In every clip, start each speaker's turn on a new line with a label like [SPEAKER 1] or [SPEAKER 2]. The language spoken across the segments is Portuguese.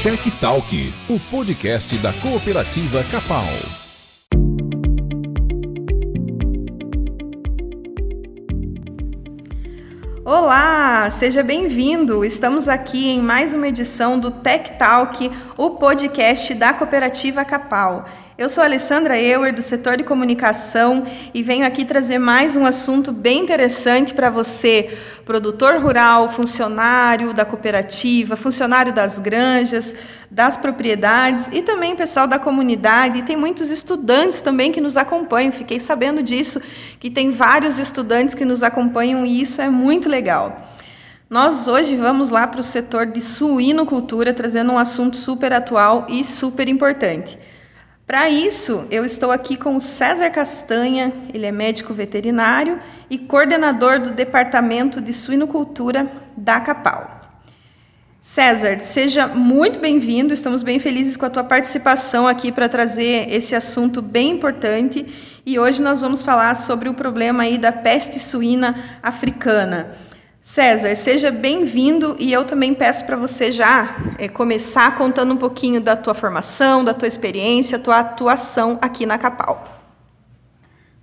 [SPEAKER 1] Tech Talk, o podcast da cooperativa Capal.
[SPEAKER 2] Olá, seja bem-vindo. Estamos aqui em mais uma edição do Tech Talk, o podcast da cooperativa Capal. Eu sou Alessandra Euer, do setor de comunicação, e venho aqui trazer mais um assunto bem interessante para você, produtor rural, funcionário da cooperativa, funcionário das granjas, das propriedades e também pessoal da comunidade. E tem muitos estudantes também que nos acompanham. Fiquei sabendo disso, que tem vários estudantes que nos acompanham e isso é muito legal. Nós hoje vamos lá para o setor de suinocultura, trazendo um assunto super atual e super importante. Para isso, eu estou aqui com o César Castanha, ele é médico veterinário e coordenador do Departamento de Suinocultura da Capal. César, seja muito bem-vindo, estamos bem felizes com a tua participação aqui para trazer esse assunto bem importante e hoje nós vamos falar sobre o problema aí da peste suína africana. César, seja bem-vindo e eu também peço para você já é, começar contando um pouquinho da tua formação, da tua experiência, tua atuação aqui na Capal.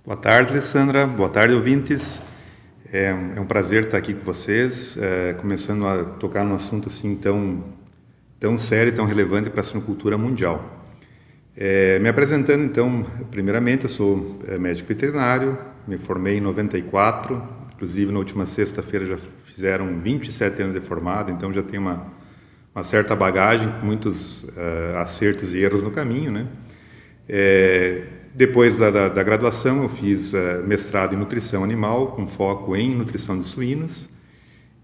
[SPEAKER 3] Boa tarde, Alessandra. Boa tarde, ouvintes. É, é um prazer estar aqui com vocês, é, começando a tocar num assunto assim tão, tão sério, tão relevante para a sinocultura mundial. É, me apresentando, então, primeiramente, eu sou é, médico veterinário, me formei em 94, Inclusive, na última sexta-feira já fizeram 27 anos de formado, então já tem uma, uma certa bagagem, com muitos uh, acertos e erros no caminho, né? É, depois da, da, da, graduação, eu fiz uh, mestrado em nutrição animal, com foco em nutrição de suínos.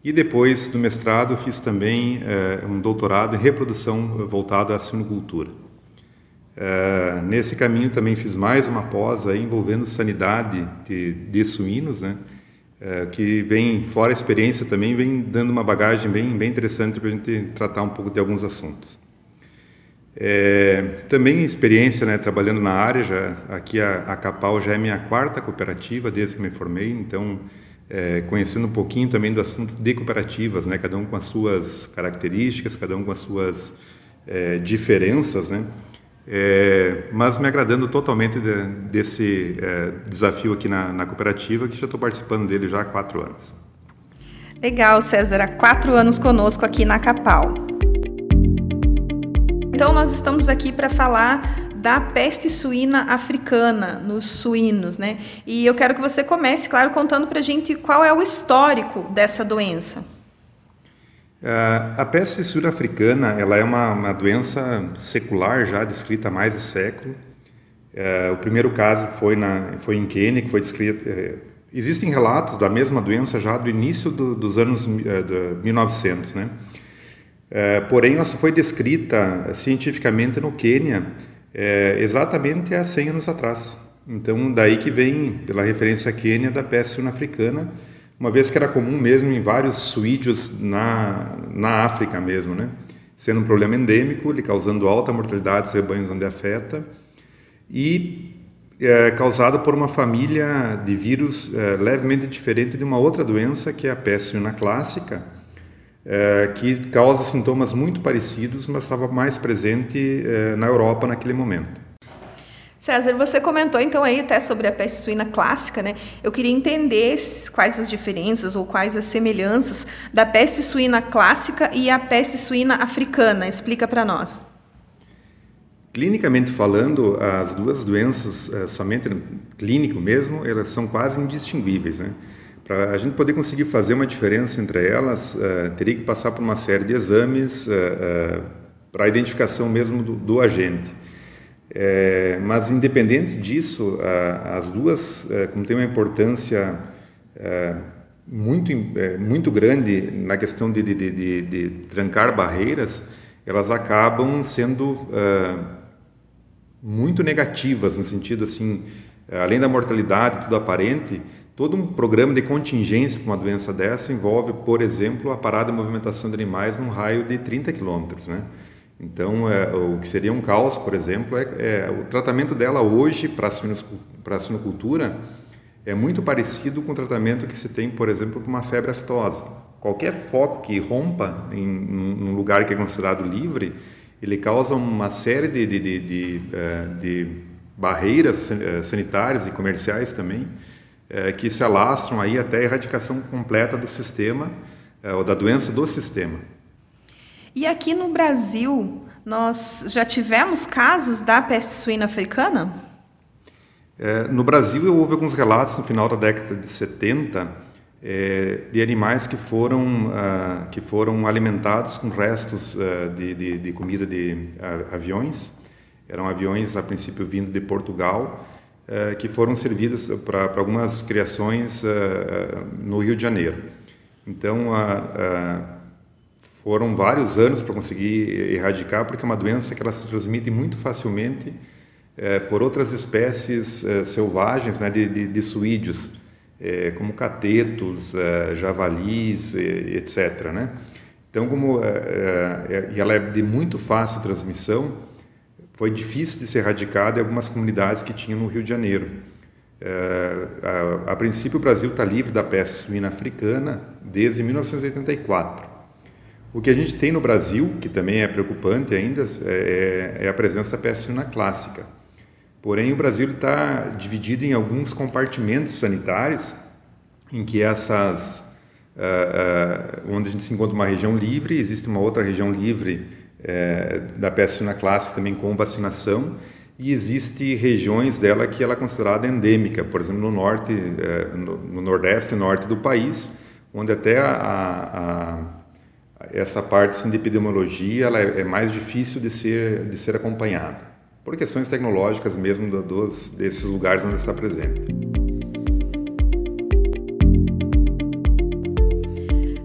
[SPEAKER 3] E depois do mestrado, fiz também uh, um doutorado em reprodução voltada à suinocultura. Uh, nesse caminho também fiz mais uma pós aí, envolvendo sanidade de, de suínos, né? É, que vem, fora a experiência também, vem dando uma bagagem bem, bem interessante para a gente tratar um pouco de alguns assuntos. É, também experiência, né, trabalhando na área, já, aqui a, a Capal já é minha quarta cooperativa desde que me formei, então é, conhecendo um pouquinho também do assunto de cooperativas, né, cada um com as suas características, cada um com as suas é, diferenças, né, é, mas me agradando totalmente de, desse é, desafio aqui na, na, cooperativa, que já estou participando dele já há quatro anos.
[SPEAKER 2] Legal, César, há quatro anos conosco aqui na Capal. Então, nós estamos aqui para falar da peste suína africana nos suínos, né? E eu quero que você comece, claro, contando para a gente qual é o histórico dessa doença.
[SPEAKER 3] Uh, a peste sul-africana ela é uma, uma, doença secular já descrita há mais de século. Uh, o primeiro caso foi, na, foi em Quênia, que foi descrito. Uh, existem relatos da mesma doença já do início do, dos anos uh, 1900, né? porém, ela só foi descrita cientificamente no Quênia exatamente há 100 anos atrás. Então, daí que vem, pela referência à Quênia, da peste sul-africana, uma vez que era comum mesmo em vários suídeos na, na África mesmo, né? Sendo um problema endêmico, ele causando alta mortalidade dos rebanhos onde afeta e é, causado por uma família de vírus é, levemente diferente de uma outra doença que é a peste clássica, é, que causa sintomas muito parecidos, mas estava mais presente é, na Europa naquele momento.
[SPEAKER 2] César, você comentou então aí até sobre a peste suína clássica, né? Eu queria entender quais as diferenças ou quais as semelhanças da peste suína clássica e a peste suína africana. Explica para nós.
[SPEAKER 3] Clinicamente falando, as duas doenças, eh, somente no clínico mesmo, elas são quase indistinguíveis, né? Para a gente poder conseguir fazer uma diferença entre elas, uh, teria que passar por uma série de exames uh, para a identificação mesmo do, do agente. É, mas independente disso, as duas, é, como tem uma importância é, muito é, muito grande na questão de, de, de, de, trancar barreiras, elas acabam sendo muito negativas no sentido assim, além da mortalidade tudo aparente, todo um programa de contingência para uma doença dessa envolve, por exemplo, a parada e movimentação de animais num raio de 30 quilômetros, né? Então, é, o que seria um caos, por exemplo, é, é o tratamento dela hoje para a sinocultura é muito parecido com o tratamento que se tem, por exemplo, para uma febre aftosa. Qualquer foco que rompa em, um lugar que é considerado livre, ele causa uma série de, de, de, de, de barreiras sanitárias e comerciais também, que se alastram aí até a erradicação completa do sistema, ou da doença do sistema.
[SPEAKER 2] E aqui no Brasil, nós já tivemos casos da peste suína africana?
[SPEAKER 3] É, no Brasil, houve alguns relatos no final da década de 70 é, de animais que foram, uh, que foram alimentados com restos uh, de, de, de, comida de uh, aviões. Eram aviões, a princípio, vindo de Portugal, que foram servidos para algumas criações no Rio de Janeiro. Então, foram vários anos para conseguir erradicar, porque é uma doença que ela se transmite muito facilmente é, por outras espécies é, selvagens né, de, de, de suídeos, é, como catetos, é, javalis, etc. Né? Então, como é, é, ela é de muito fácil transmissão, foi difícil de ser erradicada em algumas comunidades que tinham no Rio de Janeiro. A, a, princípio, o Brasil está livre da peste suína africana desde 1984. O que a gente tem no Brasil, que também é preocupante ainda, é, é, é a presença da peste suína clássica. Porém, o Brasil está dividido em alguns compartimentos sanitários, em que essas, uh, uh, onde a gente se encontra uma região livre, existe uma outra região livre uh, da peste suína clássica também com vacinação, e existe regiões dela que ela é considerada endêmica, por exemplo, no norte, no, no, nordeste e norte do país, onde até a, a essa parte assim, de epidemiologia ela é, é, mais difícil de ser, de ser acompanhada, por questões tecnológicas mesmo dos, desses lugares onde está presente.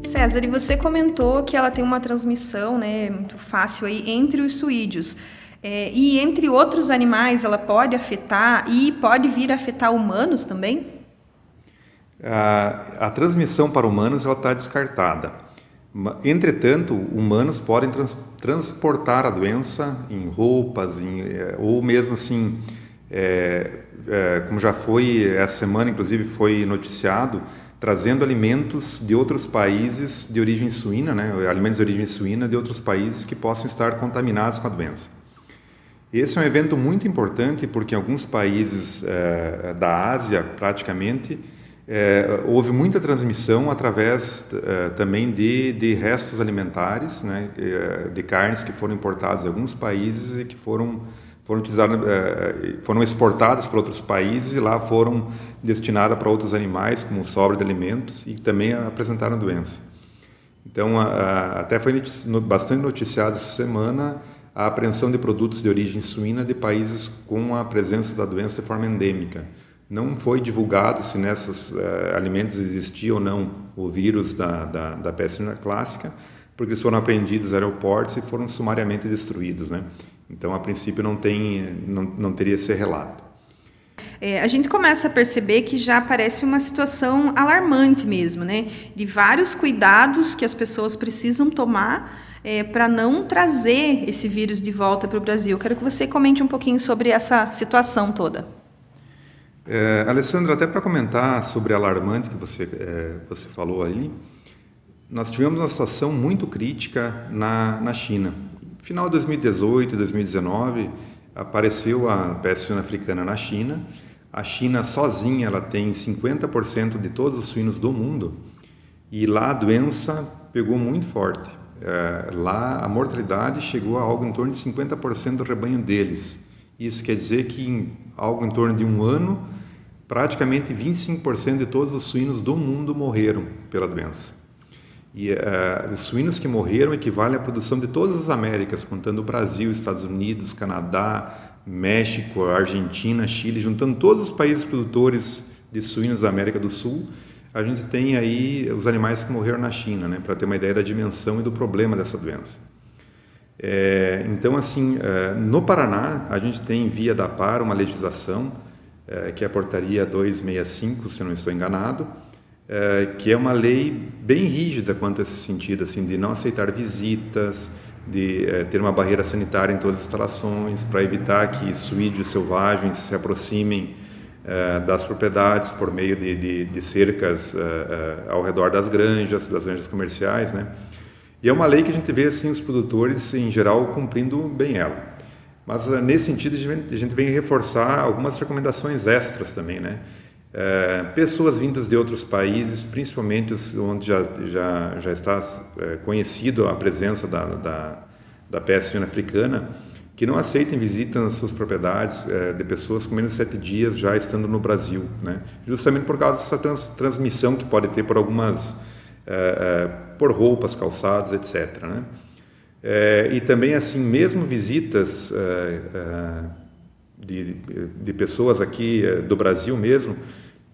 [SPEAKER 2] César, e você comentou que ela tem uma transmissão né, muito fácil aí entre os suídeos. É, e entre outros animais, ela pode afetar e pode vir a afetar humanos também?
[SPEAKER 3] A, a transmissão para humanos ela está descartada. Entretanto, humanos podem trans, transportar a doença em roupas, em, eh, ou mesmo assim, é, é, como já foi essa semana, inclusive foi noticiado, trazendo alimentos de outros países de origem suína, né, alimentos de origem suína de outros países que possam estar contaminados com a doença. Esse é um evento muito importante porque em alguns países é, da Ásia, praticamente, é, houve muita transmissão através é, também de, de, restos alimentares, né, é, de carnes que foram importadas de alguns países e que foram foram utilizadas, é, foram exportadas para outros países e lá foram destinadas para outros animais como sobra de alimentos e também apresentaram doença. Então, a, a, até foi bastante noticiado essa semana a apreensão de produtos de origem suína de países com a presença da doença de forma endêmica. Não foi divulgado se nesses uh, alimentos existia ou não o vírus da, da, da peste clássica, porque eles foram apreendidos aeroportos e foram sumariamente destruídos, né? Então, a princípio, não, tem, não, não teria esse relato.
[SPEAKER 2] É, a gente começa a perceber que já parece uma situação alarmante mesmo, né? De vários cuidados que as pessoas precisam tomar é, para não trazer esse vírus de volta para o Brasil. Quero que você comente um pouquinho sobre essa situação toda.
[SPEAKER 3] É, Alessandra, até para comentar sobre alarmante que você, é, você falou aí, nós tivemos uma situação muito crítica na, na China. Final de 2018 e 2019, apareceu a peste suína africana na China. A China sozinha ela tem 50% de todos os suínos do mundo e lá a doença pegou muito forte. É, lá a mortalidade chegou a algo em torno de 50% do rebanho deles. Isso quer dizer que em algo em torno de um ano praticamente 25% de todos os suínos do mundo morreram pela doença. E uh, os suínos que morreram equivalem à produção de todas as Américas, contando o Brasil, Estados Unidos, Canadá, México, Argentina, Chile, juntando todos os países produtores de suínos da América do Sul, a gente tem aí os animais que morreram na China, né, para ter uma ideia da dimensão e do problema dessa doença. É, então, assim, é, no Paraná, a gente tem via da PAR uma legislação é, que é a portaria 265, se não estou enganado, é, que é uma lei bem rígida quanto a esse sentido, assim, de não aceitar visitas, de é, ter uma barreira sanitária em todas as instalações, para evitar que suídeos selvagens se aproximem das propriedades por meio de, de, de cercas ao redor das granjas, das granjas comerciais, né? E é uma lei que a gente vê assim os produtores em geral cumprindo bem ela. Mas nesse sentido a gente vem reforçar algumas recomendações extras também, né? É, pessoas vindas de outros países, principalmente onde já, já, já está é, conhecido a presença da, da, da peste suína africana, que não aceitem visita nas suas propriedades é, de pessoas com menos de sete dias já estando no Brasil, né? justamente por causa dessa trans, transmissão que pode ter por algumas, por roupas, calçados, etc. Né? É, e também assim, mesmo visitas de, de pessoas aqui do Brasil mesmo,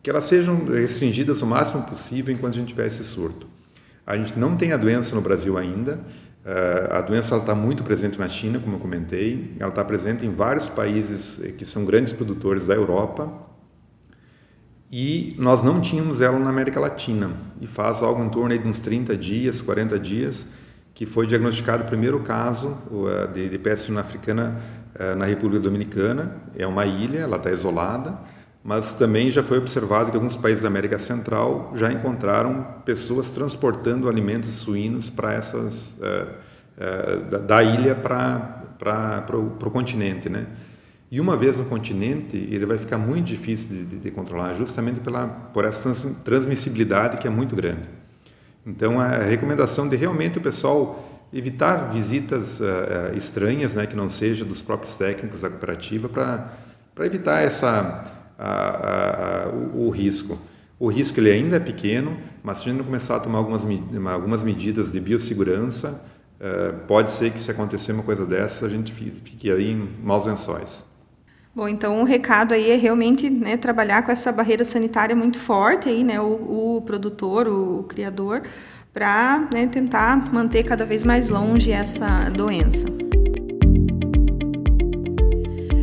[SPEAKER 3] que elas sejam restringidas o máximo possível enquanto a gente tiver esse surto. A gente não tem a doença no Brasil ainda, a doença está muito presente na China, como eu comentei, ela está presente em vários países que são grandes produtores da Europa e nós não tínhamos ela na América Latina. E faz algo em torno de uns 30 dias, 40 dias, que foi diagnosticado o primeiro caso uh, de, de peste africana uh, na República Dominicana. É uma ilha, ela está isolada, mas também já foi observado que alguns países da América Central já encontraram pessoas transportando alimentos suínos para essas uh, da, ilha para o continente, né? E uma vez no continente, ele vai ficar muito difícil de, de, de controlar, justamente pela por essa trans, transmissibilidade que é muito grande. Então, a recomendação de realmente o pessoal evitar visitas uh, estranhas, né, que não seja dos próprios técnicos da cooperativa, para evitar essa a, a, o, o, risco. O risco ele ainda é pequeno, mas se a gente não começar a tomar algumas, algumas medidas de biossegurança, uh, pode ser que se acontecer uma coisa dessa, a gente fique aí em maus lençóis.
[SPEAKER 2] Bom, então o recado aí é realmente né, trabalhar com essa barreira sanitária muito forte aí, né, o, o produtor, o, o criador, para né, tentar manter cada vez mais longe essa doença.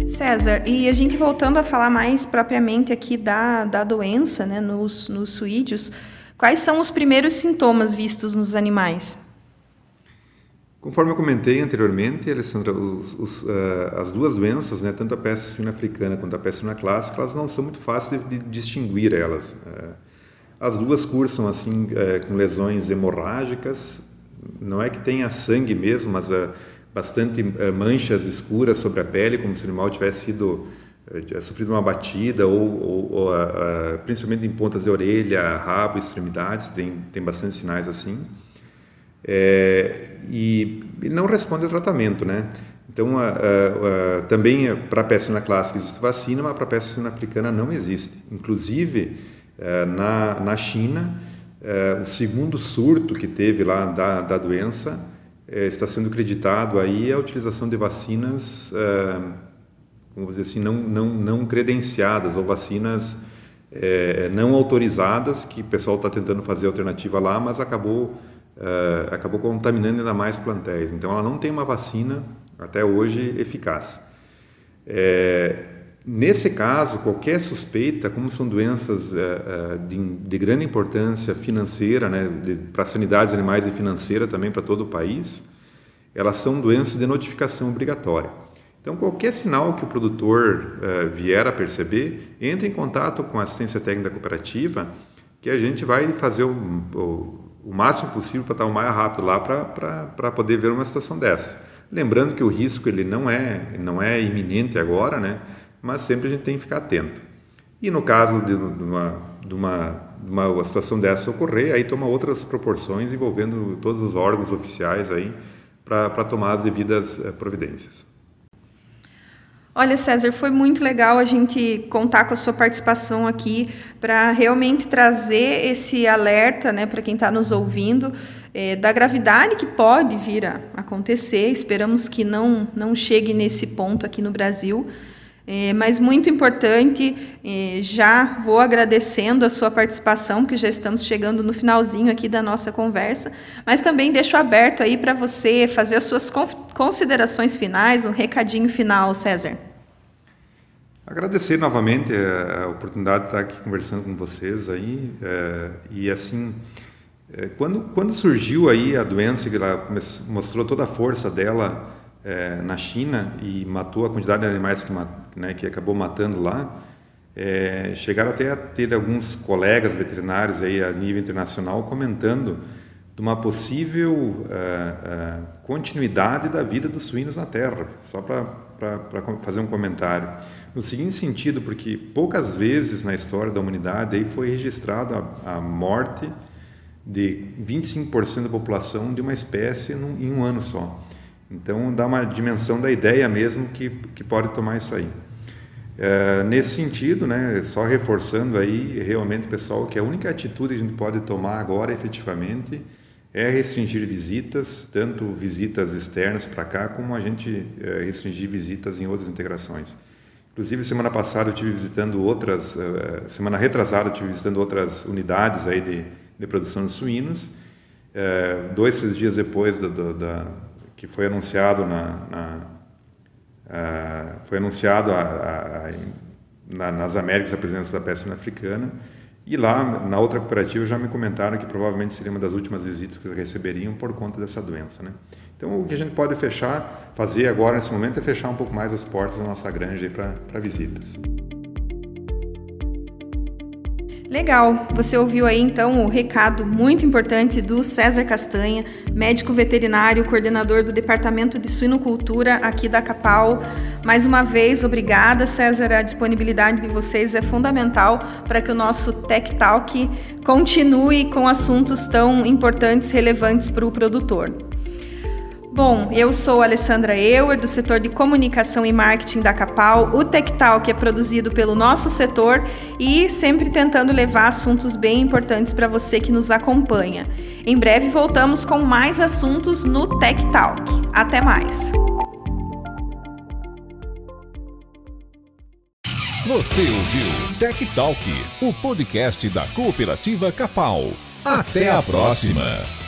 [SPEAKER 2] César, e a gente voltando a falar mais propriamente aqui da, da doença né, nos, nos suídeos, quais são os primeiros sintomas vistos nos animais?
[SPEAKER 3] Conforme eu comentei anteriormente, Alessandra, os, os, uh, as duas doenças, né, tanto a peste suína africana quanto a peste suína clássica, elas não são muito fáceis de, de distinguir elas. Uh, as duas cursam assim uh, com lesões hemorrágicas, não é que tenha sangue mesmo, mas bastante manchas escuras sobre a pele, como se o animal tivesse sido sofrido uma batida ou, ou, principalmente em pontas de orelha, rabo, extremidades, tem tem bastante sinais assim. É, e, e, não responde ao tratamento, né? Então, também para a peste clássica existe vacina, mas para a peste africana não existe. Inclusive, na, na China, o segundo surto que teve lá da, da doença é, está sendo creditado aí a utilização de vacinas, vamos dizer assim, não, não, não credenciadas ou vacinas não autorizadas, que o pessoal está tentando fazer alternativa lá, mas acabou, é, acabou contaminando ainda mais plantéis. Então, ela não tem uma vacina, até hoje, eficaz. É, Nesse caso, qualquer suspeita, como são doenças é, de, de, grande importância financeira, né, para sanidades animais e financeira também para todo o país, elas são doenças de notificação obrigatória. Então, qualquer sinal que o produtor é, vier a perceber, entre em contato com a assistência técnica cooperativa, que a gente vai fazer o, o, o máximo possível para estar o mais rápido lá para poder ver uma situação dessa. Lembrando que o risco ele não é, não é iminente agora, né? mas sempre a gente tem que ficar atento. E no caso de uma, de uma, de uma situação dessa ocorrer, aí toma outras proporções envolvendo todos os órgãos oficiais aí para tomar as devidas eh, providências.
[SPEAKER 2] Olha, César, foi muito legal a gente contar com a sua participação aqui para realmente trazer esse alerta né, para quem está nos ouvindo é, da gravidade que pode vir a acontecer. Esperamos que não, não chegue nesse ponto aqui no Brasil. É, mas muito importante, é, já vou agradecendo a sua participação, que já estamos chegando no finalzinho aqui da nossa conversa, mas também deixo aberto aí para você fazer as suas considerações finais, um recadinho final, César.
[SPEAKER 3] Agradecer novamente a oportunidade de estar aqui conversando com vocês aí, é, e assim, é, quando, quando surgiu aí a doença, que ela mostrou toda a força dela, é, na China e matou a quantidade de animais que, né, que acabou matando lá, é, chegaram até a ter alguns colegas veterinários aí a nível internacional comentando de uma possível uh, uh, continuidade da vida dos suínos na Terra, só para fazer um comentário. No seguinte sentido, porque poucas vezes na história da humanidade aí foi registrada a, morte de 25% da população de uma espécie num, em um ano só. Então dá uma dimensão da ideia mesmo que, que pode tomar isso aí. É, nesse sentido, né, só reforçando aí realmente pessoal que a única atitude que a gente pode tomar agora efetivamente é restringir visitas, tanto visitas externas para cá, como a gente é, restringir visitas em outras integrações. Inclusive, semana passada eu estive visitando outras, uh, semana retrasada eu estive visitando outras unidades aí de, de produção de suínos. Uh, dois, três dias depois do, da, que foi anunciado na, na uh, foi anunciado a, a, na, nas Américas a presença da peste africana, e lá, na outra cooperativa, já me comentaram que provavelmente seria uma das últimas visitas que receberiam por conta dessa doença. Né? Então, o que a gente pode fechar, fazer agora nesse momento, é fechar um pouco mais as portas da nossa granja para visitas.
[SPEAKER 2] Legal, você ouviu aí então o recado muito importante do César Castanha, médico veterinário, coordenador do Departamento de Suinocultura aqui da Capal. Mais uma vez, obrigada, César. A disponibilidade de vocês é fundamental para que o nosso Tech Talk continue com assuntos tão importantes, relevantes para o produtor. Bom, eu sou Alessandra Euer, do setor de comunicação e marketing da Capal. O Tectal, que é produzido pelo nosso setor e sempre tentando levar assuntos bem importantes para você que nos acompanha. Em breve voltamos com mais assuntos no Tech Talk. Até mais!
[SPEAKER 1] Você ouviu Tech Talk, o podcast da cooperativa Capal. Até a próxima!